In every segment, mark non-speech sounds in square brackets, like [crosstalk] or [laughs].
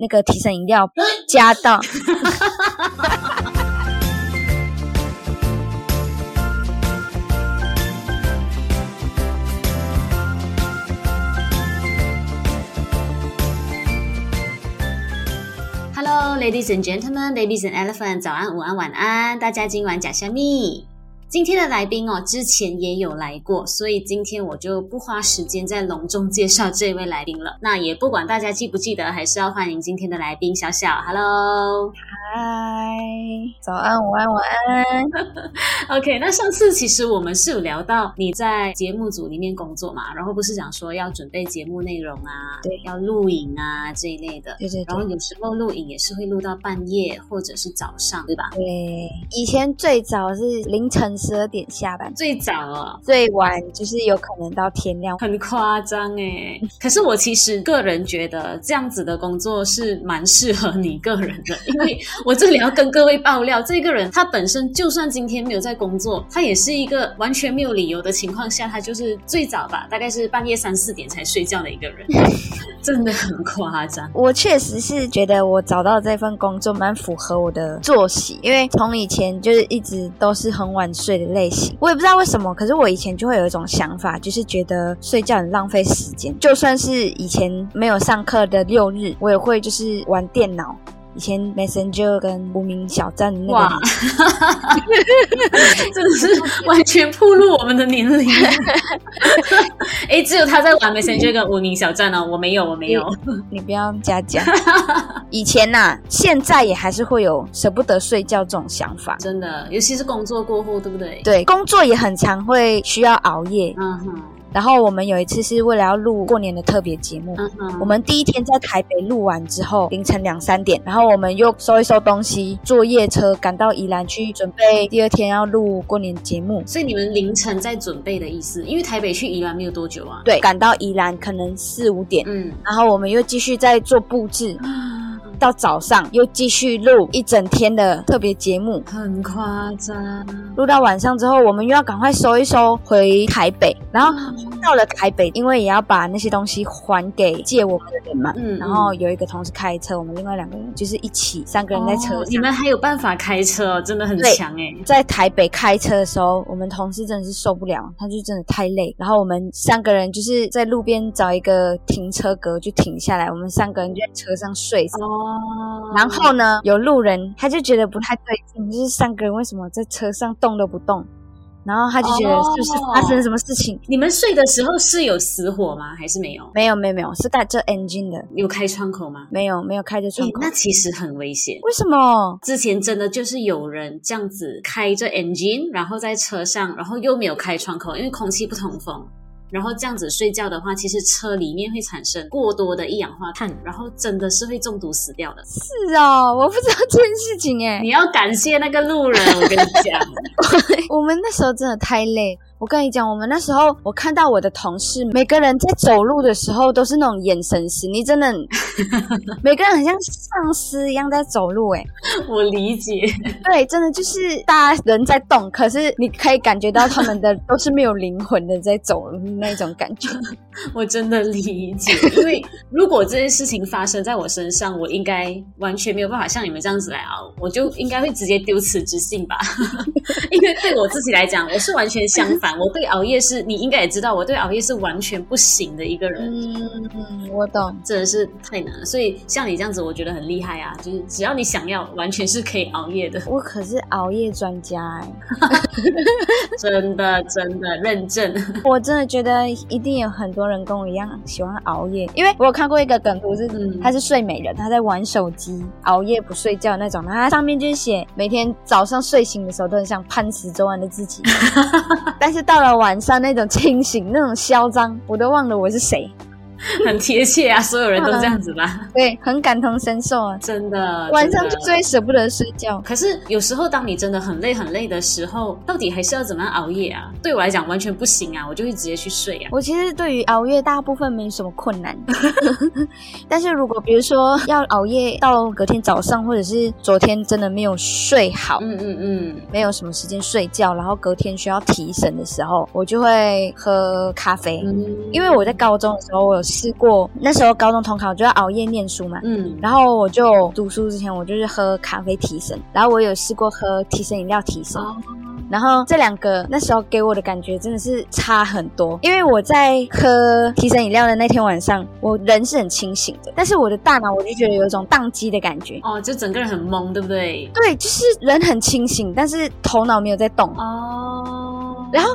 那个提神饮料加到。Hello，ladies and gentlemen，babies and elephants，早安、午安、晚安，大家今晚假虾米。今天的来宾哦，之前也有来过，所以今天我就不花时间再隆重介绍这位来宾了。那也不管大家记不记得，还是要欢迎今天的来宾小小。Hello，早安，午安，晚安。[laughs] OK，那上次其实我们是有聊到你在节目组里面工作嘛，然后不是讲说要准备节目内容啊，对，要录影啊这一类的。对对对。然后有时候录影也是会录到半夜或者是早上，对吧？对，以前最早是凌晨。十二点下班，最早啊，最晚就是有可能到天亮，很夸张哎。[laughs] 可是我其实个人觉得这样子的工作是蛮适合你个人的，因为我这里要跟各位爆料，这个人他本身就算今天没有在工作，他也是一个完全没有理由的情况下，他就是最早吧，大概是半夜三四点才睡觉的一个人，[laughs] 真的很夸张。我确实是觉得我找到这份工作蛮符合我的作息，因为从以前就是一直都是很晚睡。的类型，我也不知道为什么，可是我以前就会有一种想法，就是觉得睡觉很浪费时间。就算是以前没有上课的六日，我也会就是玩电脑。以前 Messenger 跟无名小站的那个，哇，[laughs] 真的是完全暴露我们的年龄。[laughs] 哎，只有他在玩 Messenger 跟无名小站哦，我没有，我没有。你不要加加。以前呐、啊，现在也还是会有舍不得睡觉这种想法，真的，尤其是工作过后，对不对？对，工作也很常会需要熬夜。嗯哼。然后我们有一次是为了要录过年的特别节目，嗯嗯，我们第一天在台北录完之后，凌晨两三点，然后我们又收一收东西，坐夜车赶到宜兰去准备第二天要录过年节目。所以你们凌晨在准备的意思？因为台北去宜兰没有多久啊。对，赶到宜兰可能四五点，嗯，然后我们又继续在做布置。[gasps] 到早上又继续录一整天的特别节目，很夸张。录到晚上之后，我们又要赶快收一收回台北。然后到了台北，因为也要把那些东西还给借我们的人嘛。嗯。然后有一个同事开车，我们另外两个人就是一起三个人在车上。哦，你们还有办法开车，真的很强哎。在台北开车的时候，我们同事真的是受不了，他就真的太累。然后我们三个人就是在路边找一个停车格就停下来，我们三个人就在车上睡。哦。哦，然后呢，有路人他就觉得不太对劲，就是三个人为什么在车上动都不动？然后他就觉得是不是发生了什么事情？你们睡的时候是有死火吗？还是没有？没有，没有，没有，是带着 engine 的。有开窗口吗？没有，没有开着窗口。那其实很危险。为什么？之前真的就是有人这样子开着 engine，然后在车上，然后又没有开窗口，因为空气不通风。然后这样子睡觉的话，其实车里面会产生过多的一氧化碳，然后真的是会中毒死掉的。是哦，我不知道这件事情哎。你要感谢那个路人，我跟你讲，[laughs] 我们那时候真的太累。我跟你讲，我们那时候我看到我的同事，每个人在走路的时候都是那种眼神死，你真的，[laughs] 每个人很像丧尸一样在走路哎。我理解，对，真的就是大家人在动，可是你可以感觉到他们的 [laughs] 都是没有灵魂的在走那种感觉。[laughs] 我真的理解，因为如果这件事情发生在我身上，我应该完全没有办法像你们这样子来熬，我就应该会直接丢辞职信吧。因为对我自己来讲，我是完全相反。我对熬夜是，你应该也知道，我对熬夜是完全不行的一个人。嗯，我懂，真的是太难了。所以像你这样子，我觉得很厉害啊！就是只要你想要，完全是可以熬夜的。我可是熬夜专家 [laughs] 哎，真的真的认证。[laughs] 我真的觉得一定有很多人跟我一样喜欢熬夜，因为我有看过一个梗图是，嗯、他是睡美人，他在玩手机，熬夜不睡觉那种。他上面就写，每天早上睡醒的时候都很像潘石洲安的自己，[laughs] 但是。是到了晚上那种清醒，那种嚣张，我都忘了我是谁。[laughs] 很贴切啊，所有人都这样子吧？嗯、对，很感同身受啊，真的。晚上就最舍不得睡觉。可是有时候，当你真的很累很累的时候，到底还是要怎么样熬夜啊？对我来讲，完全不行啊，我就会直接去睡啊。我其实对于熬夜大部分没什么困难，[laughs] 但是如果比如说要熬夜到隔天早上，或者是昨天真的没有睡好，嗯嗯嗯，没有什么时间睡觉，然后隔天需要提神的时候，我就会喝咖啡。嗯、因为我在高中的时候，我有。试过，那时候高中统考就要熬夜念书嘛，嗯，然后我就读书之前我就是喝咖啡提神，然后我有试过喝提神饮料提神。哦然后这两个那时候给我的感觉真的是差很多，因为我在喝提神饮料的那天晚上，我人是很清醒的，但是我的大脑我就觉得有一种宕机的感觉。哦，就整个人很懵，对不对？对，就是人很清醒，但是头脑没有在动。哦，然后。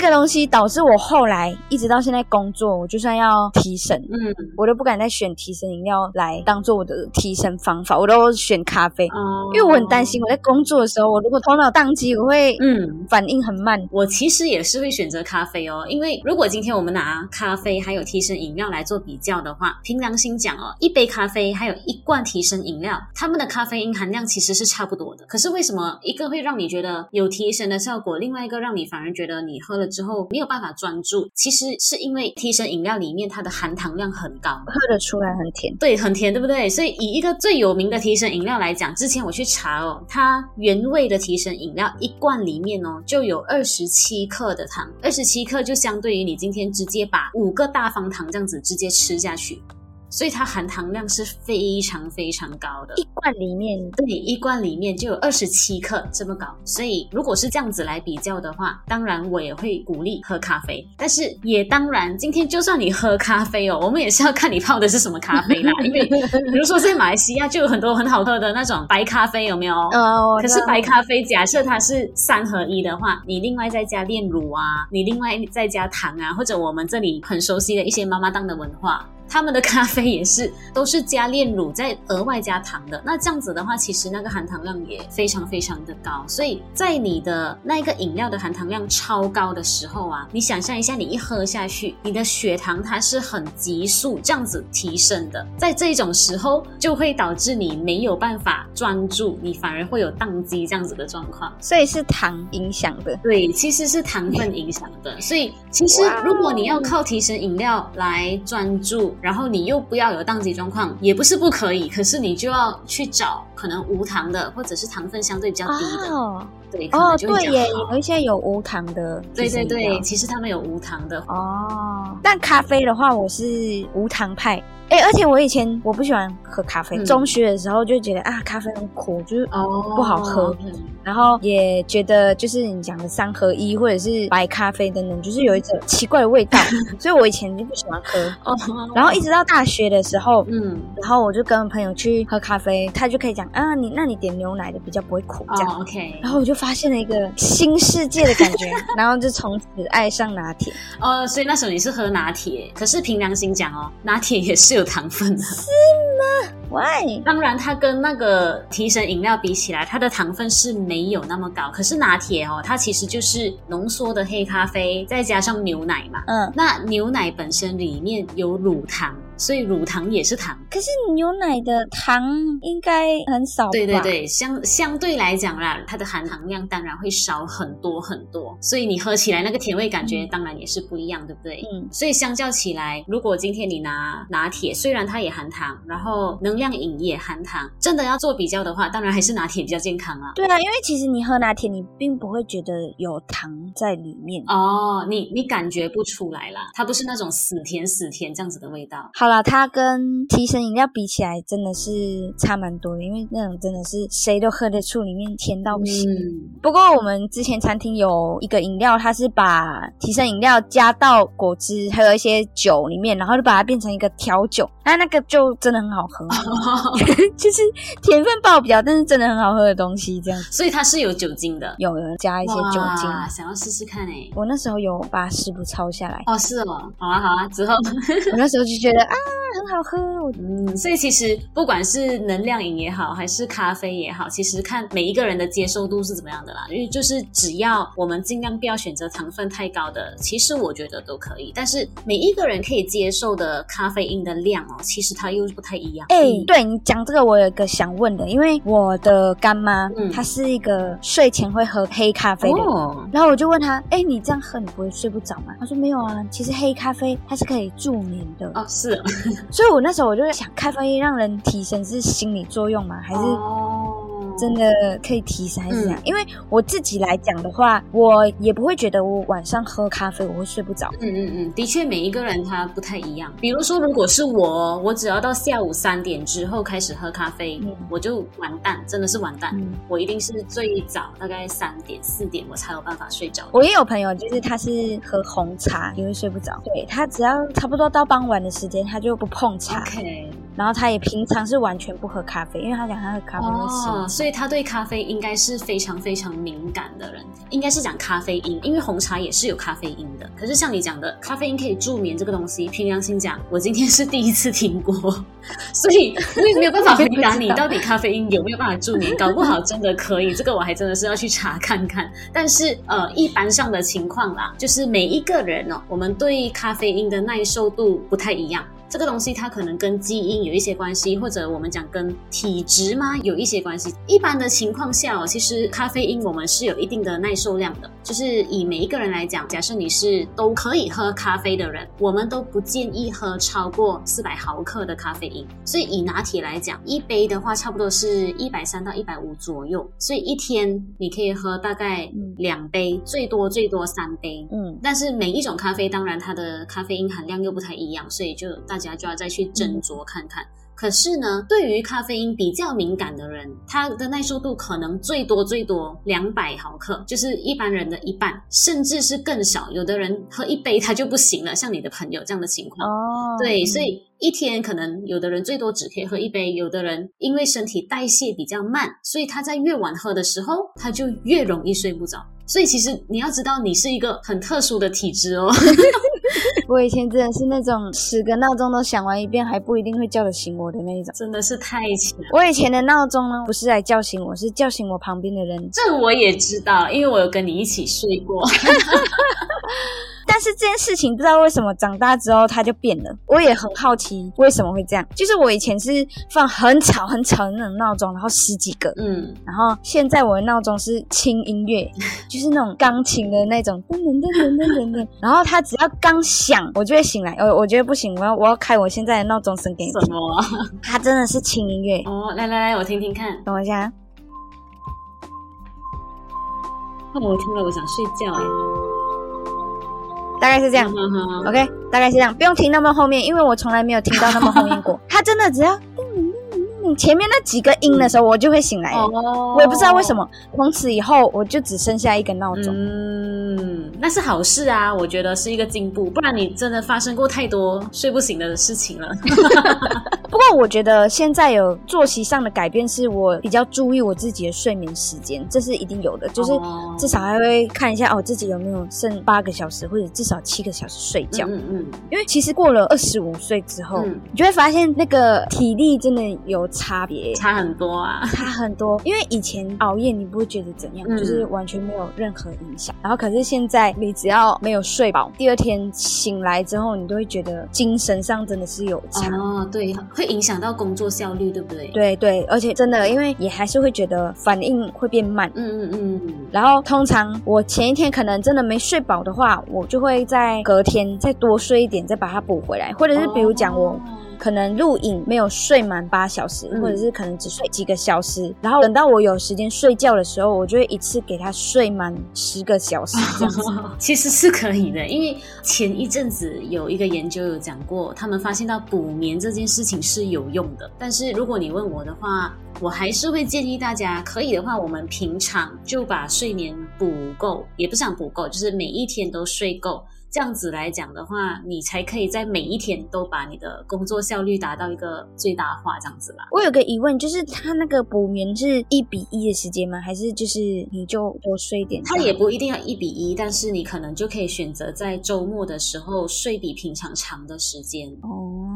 这个东西导致我后来一直到现在工作，我就算要提神，嗯，我都不敢再选提神饮料来当做我的提神方法，我都选咖啡，哦，因为我很担心我在工作的时候，我如果头脑宕机，我会嗯反应很慢。我其实也是会选择咖啡哦，因为如果今天我们拿咖啡还有提神饮料来做比较的话，凭良心讲哦，一杯咖啡还有一罐提神饮料，它们的咖啡因含量其实是差不多的。可是为什么一个会让你觉得有提神的效果，另外一个让你反而觉得你喝了之后没有办法专注，其实是因为提神饮料里面它的含糖量很高，喝得出来很甜，对，很甜，对不对？所以以一个最有名的提神饮料来讲，之前我去查哦，它原味的提神饮料一罐里面哦就有二十七克的糖，二十七克就相对于你今天直接把五个大方糖这样子直接吃下去。所以它含糖量是非常非常高的，一罐里面，对，一罐里面就有二十七克这么高。所以如果是这样子来比较的话，当然我也会鼓励喝咖啡。但是也当然，今天就算你喝咖啡哦，我们也是要看你泡的是什么咖啡啦。[laughs] 因为比如说在马来西亚就有很多很好喝的那种白咖啡，有没有？哦。可是白咖啡假设它是三合一的话，你另外再加炼乳啊，你另外再加糖啊，或者我们这里很熟悉的一些妈妈档的文化。他们的咖啡也是都是加炼乳再额外加糖的，那这样子的话，其实那个含糖量也非常非常的高。所以在你的那一个饮料的含糖量超高的时候啊，你想象一下，你一喝下去，你的血糖它是很急速这样子提升的，在这种时候就会导致你没有办法专注，你反而会有宕机这样子的状况。所以是糖影响的，对，其实是糖分影响的。所以其实如果你要靠提神饮料来专注，然后你又不要有当机状况，也不是不可以，可是你就要去找可能无糖的，或者是糖分相对比较低的。哦，对，可能就。哦，对耶，有一些有无糖的。对对对，其实他们有无糖的。哦，但咖啡的话，我是无糖派。哎，而且我以前我不喜欢喝咖啡，嗯、中学的时候就觉得啊，咖啡很苦，就是不好喝。然后也觉得就是你讲的三合一或者是白咖啡等等，就是有一种奇怪的味道，[laughs] 所以我以前就不喜欢喝。哦，然后一直到大学的时候，嗯，然后我就跟朋友去喝咖啡，他就可以讲啊，你那你点牛奶的比较不会苦这样。哦、OK，然后我就发现了一个新世界的感觉，然后就从此爱上拿铁。哦，所以那时候你是喝拿铁，可是凭良心讲哦，拿铁也是。有糖分的，是吗？Why？当然，它跟那个提神饮料比起来，它的糖分是没有那么高。可是拿铁哦，它其实就是浓缩的黑咖啡，再加上牛奶嘛。嗯，那牛奶本身里面有乳糖。所以乳糖也是糖，可是牛奶的糖应该很少吧？对对对，相相对来讲啦，它的含糖量当然会少很多很多，所以你喝起来那个甜味感觉当然也是不一样，对不对？嗯，所以相较起来，如果今天你拿拿铁，虽然它也含糖，然后能量饮也含糖，真的要做比较的话，当然还是拿铁比较健康啊。对啊，因为其实你喝拿铁，你并不会觉得有糖在里面哦，你你感觉不出来啦，它不是那种死甜死甜这样子的味道。好。好啦，它跟提神饮料比起来，真的是差蛮多的，因为那种真的是谁都喝得出，里面甜到不行。嗯、不过我们之前餐厅有一个饮料，它是把提神饮料加到果汁，还有一些酒里面，然后就把它变成一个调酒，那那个就真的很好喝，[laughs] 就是甜分爆表，但是真的很好喝的东西，这样。所以它是有酒精的，有人加一些酒精，想要试试看诶、欸。我那时候有把食谱抄下来。哦，是哦，好啊好啊，之后 [laughs] 我那时候就觉得啊。很好喝，嗯，所以其实不管是能量饮也好，还是咖啡也好，其实看每一个人的接受度是怎么样的啦。因为就是只要我们尽量不要选择糖分太高的，其实我觉得都可以。但是每一个人可以接受的咖啡因的量哦，其实它又不太一样。哎、欸，对你讲这个，我有一个想问的，因为我的干妈，嗯，她是一个睡前会喝黑咖啡的人，哦、然后我就问她，哎、欸，你这样喝你不会睡不着吗？她说没有啊，其实黑咖啡它是可以助眠的。哦，是哦。[laughs] 所以，我那时候我就在想，咖啡让人提升是心理作用吗？还是真的可以提神还是怎样？嗯、因为我自己来讲的话，我也不会觉得我晚上喝咖啡我会睡不着。嗯嗯嗯，的确每一个人他不太一样。比如说，如果是我，我只要到下午三点之后开始喝咖啡，嗯、我就完蛋，真的是完蛋。嗯、我一定是最早大概三点四点我才有办法睡着。我也有朋友，就是他是喝红茶因为睡不着，对，他只要差不多到傍晚的时间，他就不碰茶。Okay. 然后他也平常是完全不喝咖啡，因为他讲他喝咖啡会死。哦，所以他对咖啡应该是非常非常敏感的人，应该是讲咖啡因，因为红茶也是有咖啡因的。可是像你讲的，咖啡因可以助眠这个东西，凭良心讲，我今天是第一次听过，所以我也没有办法回答你到底咖啡因有没有办法助眠，搞不好真的可以，这个我还真的是要去查看看。但是呃，一般上的情况啦，就是每一个人哦，我们对咖啡因的耐受度不太一样。这个东西它可能跟基因有一些关系，或者我们讲跟体质吗有一些关系。一般的情况下哦，其实咖啡因我们是有一定的耐受量的。就是以每一个人来讲，假设你是都可以喝咖啡的人，我们都不建议喝超过四百毫克的咖啡因。所以以拿铁来讲，一杯的话差不多是一百三到一百五左右。所以一天你可以喝大概两杯，嗯、最多最多三杯。嗯，但是每一种咖啡当然它的咖啡因含量又不太一样，所以就大。大家就要再去斟酌看看。可是呢，对于咖啡因比较敏感的人，他的耐受度可能最多最多两百毫克，就是一般人的一半，甚至是更少。有的人喝一杯他就不行了，像你的朋友这样的情况。哦，对，所以一天可能有的人最多只可以喝一杯，有的人因为身体代谢比较慢，所以他在越晚喝的时候，他就越容易睡不着。所以其实你要知道，你是一个很特殊的体质哦。[laughs] 我以前真的是那种十个闹钟都响完一遍还不一定会叫得醒我的那一种，真的是太强。我以前的闹钟呢，不是来叫醒我，是叫醒我旁边的人。这我也知道，因为我有跟你一起睡过。[laughs] 但是这件事情不知道为什么长大之后它就变了，我也很好奇为什么会这样。就是我以前是放很吵很吵的那种闹钟，然后十几个，嗯，然后现在我的闹钟是轻音乐，[laughs] 就是那种钢琴的那种噔噔噔噔噔噔噔，然后它只要刚响，我就会醒来。我我觉得不行，我要我要开我现在的闹钟声给你听。什么？它真的是轻音乐哦！来来来，我听听看。等我一下。那我听了我想睡觉哎。大概是这样，OK，大概是这样，不用听那么后面，因为我从来没有听到那么后面过。[laughs] 他真的只要前面那几个音的时候，我就会醒来哦。我也不知道为什么，从此以后我就只剩下一个闹钟。嗯，那是好事啊，我觉得是一个进步，不然你真的发生过太多睡不醒的事情了。不过我觉得现在有作息上的改变，是我比较注意我自己的睡眠时间，这是一定有的。就是至少还会看一下哦，自己有没有剩八个小时或者至少七个小时睡觉。嗯嗯。因为其实过了二十五岁之后，嗯、你就会发现那个体力真的有差别，差很多啊，差很多。因为以前熬夜你不会觉得怎样，嗯、就是完全没有任何影响。然后可是现在你只要没有睡饱，第二天醒来之后，你都会觉得精神上真的是有差。哦，对。会影响到工作效率，对不对？对对，而且真的，因为也还是会觉得反应会变慢。嗯嗯嗯。嗯，然后通常我前一天可能真的没睡饱的话，我就会在隔天再多睡一点，再把它补回来，或者是比如讲我。可能录影没有睡满八小时，或者是可能只睡几个小时，嗯、然后等到我有时间睡觉的时候，我就会一次给他睡满十个小时 [laughs] 这样子。其实是可以的，因为前一阵子有一个研究有讲过，他们发现到补眠这件事情是有用的。但是如果你问我的话，我还是会建议大家，可以的话，我们平常就把睡眠补够，也不想补够，就是每一天都睡够。这样子来讲的话，你才可以在每一天都把你的工作效率达到一个最大化，这样子啦。我有个疑问，就是他那个补眠是一比一的时间吗？还是就是你就多睡一点？他也不一定要一比一，但是你可能就可以选择在周末的时候睡比平常长的时间。哦。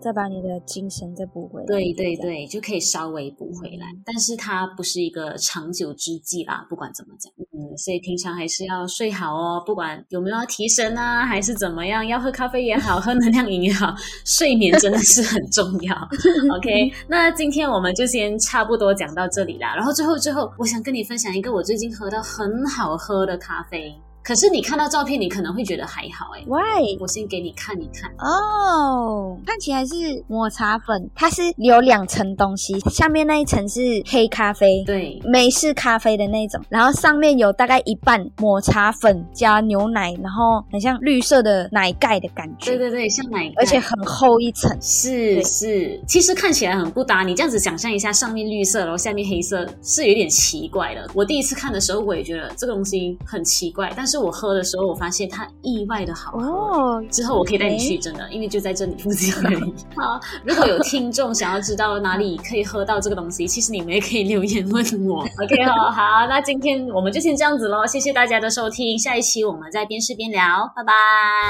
再把你的精神再补回来，对对对，就可以稍微补回来，但是它不是一个长久之计啦。不管怎么讲，嗯，所以平常还是要睡好哦。不管有没有要提神啊，还是怎么样，要喝咖啡也好，喝能量饮也好，睡眠真的是很重要。[laughs] OK，[laughs] 那今天我们就先差不多讲到这里啦。然后最后最后，我想跟你分享一个我最近喝到很好喝的咖啡。可是你看到照片，你可能会觉得还好哎。Why？我先给你看一看哦，看起来是抹茶粉，它是有两层东西，下面那一层是黑咖啡，对，美式咖啡的那种，然后上面有大概一半抹茶粉加牛奶，然后很像绿色的奶盖的感觉。对对对，像奶盖，而且很厚一层。是是，其实看起来很不搭。你这样子想象一下，上面绿色，然后下面黑色，是有点奇怪的。我第一次看的时候，我也觉得这个东西很奇怪，但是我喝的时候，我发现它意外的好喝。哦，之后我可以带你去，真的，因为就在这里附近而已。[laughs] 好，如果有听众想要知道哪里可以喝到这个东西，其实你们也可以留言问我。[laughs] OK，好好，那今天我们就先这样子喽，谢谢大家的收听，下一期我们再边吃边聊，拜拜，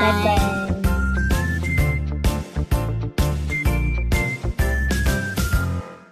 拜拜。